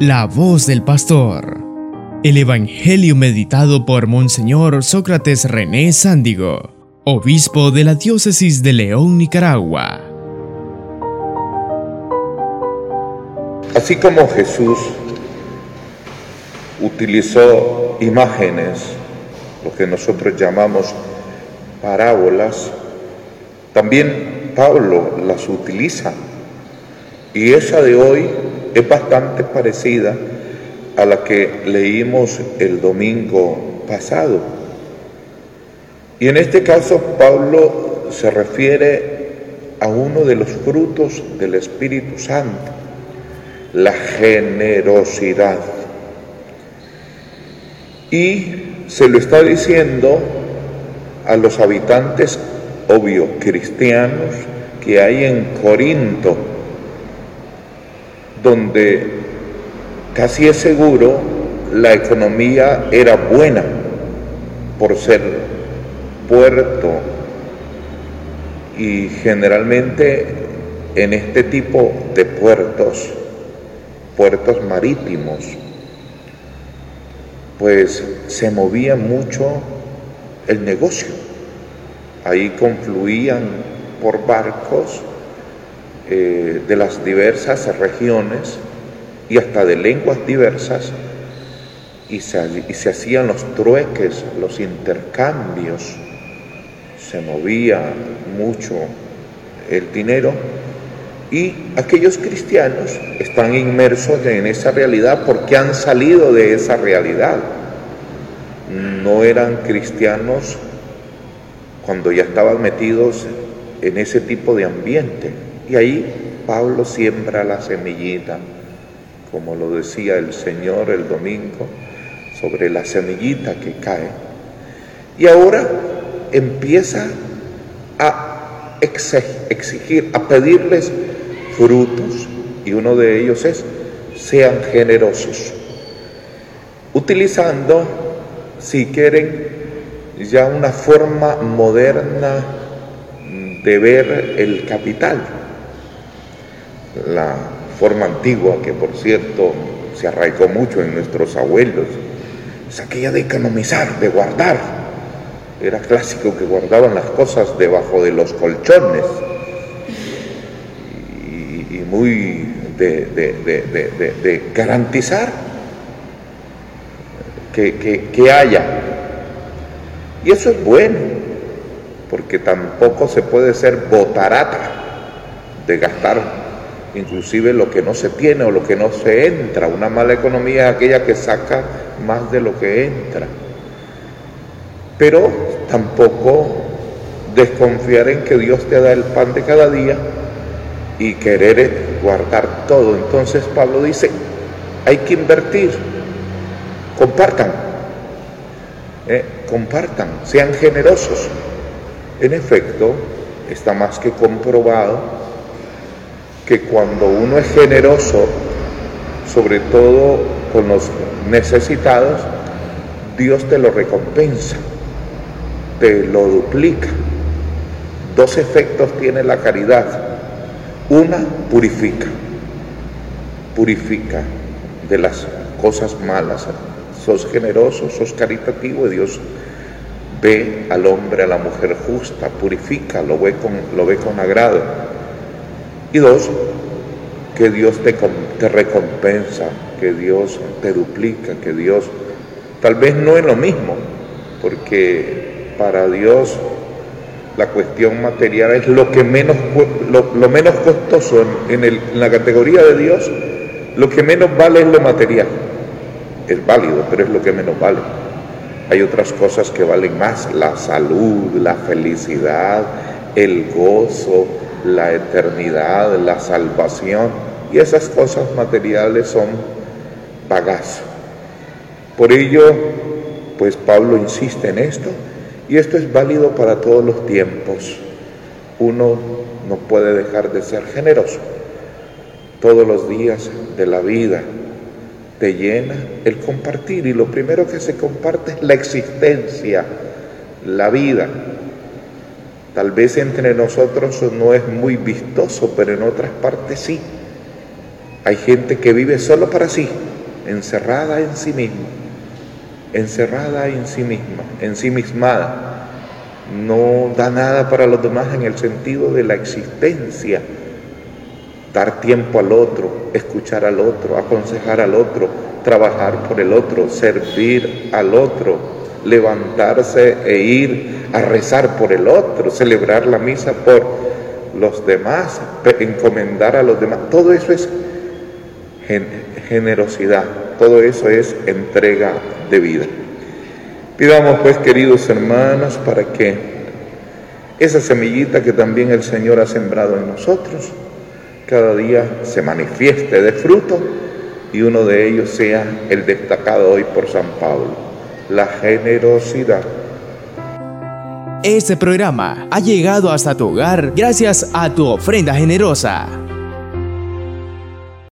La voz del pastor. El Evangelio meditado por Monseñor Sócrates René Sándigo, obispo de la diócesis de León, Nicaragua. Así como Jesús utilizó imágenes, lo que nosotros llamamos parábolas, también Pablo las utiliza. Y esa de hoy es bastante parecida a la que leímos el domingo pasado. Y en este caso Pablo se refiere a uno de los frutos del Espíritu Santo, la generosidad. Y se lo está diciendo a los habitantes, obvio, cristianos que hay en Corinto, donde casi es seguro la economía era buena por ser puerto y generalmente en este tipo de puertos, puertos marítimos, pues se movía mucho el negocio. Ahí confluían por barcos eh, de las diversas regiones y hasta de lenguas diversas y se, y se hacían los trueques, los intercambios, se movía mucho el dinero y aquellos cristianos están inmersos en esa realidad porque han salido de esa realidad. No eran cristianos cuando ya estaban metidos en ese tipo de ambiente. Y ahí Pablo siembra la semillita, como lo decía el Señor el domingo, sobre la semillita que cae. Y ahora empieza a exigir, a pedirles frutos, y uno de ellos es, sean generosos, utilizando, si quieren, ya una forma moderna de ver el capital la forma antigua, que por cierto se arraigó mucho en nuestros abuelos, es aquella de economizar, de guardar. Era clásico que guardaban las cosas debajo de los colchones y, muy de, garantizar que haya. Y eso es bueno, porque tampoco se puede ser botarata de gastar inclusive lo que no se tiene o lo que no se entra. Una mala economía es aquella que saca más de lo que entra. Pero tampoco desconfiar en que Dios te da el pan de cada día y querer guardar todo. Entonces Pablo dice, hay que invertir, compartan, eh, compartan, sean generosos. En efecto, está más que comprobado que cuando uno es generoso, sobre todo con los necesitados, Dios te lo recompensa, te lo duplica. Dos efectos tiene la caridad. Una, purifica, purifica de las cosas malas. Sos generoso, sos caritativo, Dios ve al hombre, a la mujer justa, purifica, lo ve con, lo ve con agrado y dos, que Dios te, te recompensa, que Dios te duplica, que Dios tal vez no es lo mismo, porque para Dios la cuestión material es lo que menos lo, menos costoso en, en, la categoría de Dios, lo que menos vale es lo material. Es válido, pero es lo que menos vale. Hay otras cosas que valen más, la salud, la felicidad, el gozo, la eternidad, la salvación, y esas cosas materiales son bagazo. Por ello, pues Pablo insiste en esto, y esto es válido para todos los tiempos. Uno no puede dejar de ser generoso. Todos los días de la vida te llena el compartir, y lo primero que se comparte es la existencia, la vida, Tal vez entre nosotros no es muy vistoso, pero en otras partes sí. Hay gente que vive solo para sí, encerrada en sí misma, encerrada en sí misma, en sí mismada. No da nada para los demás en el sentido de la existencia. Dar tiempo al otro, escuchar al otro, aconsejar al otro, trabajar por el otro, servir al otro, levantarse e ir a rezar por el otro, celebrar la misa por los demás, encomendar a los demás. Todo eso es generosidad, todo eso es entrega de vida. Pidamos pues, queridos hermanos, para que esa semillita que también el Señor ha sembrado en nosotros, cada día se manifieste de fruto y uno de ellos sea el destacado hoy por San Pablo, la generosidad. Este programa ha llegado hasta tu hogar gracias a tu ofrenda generosa.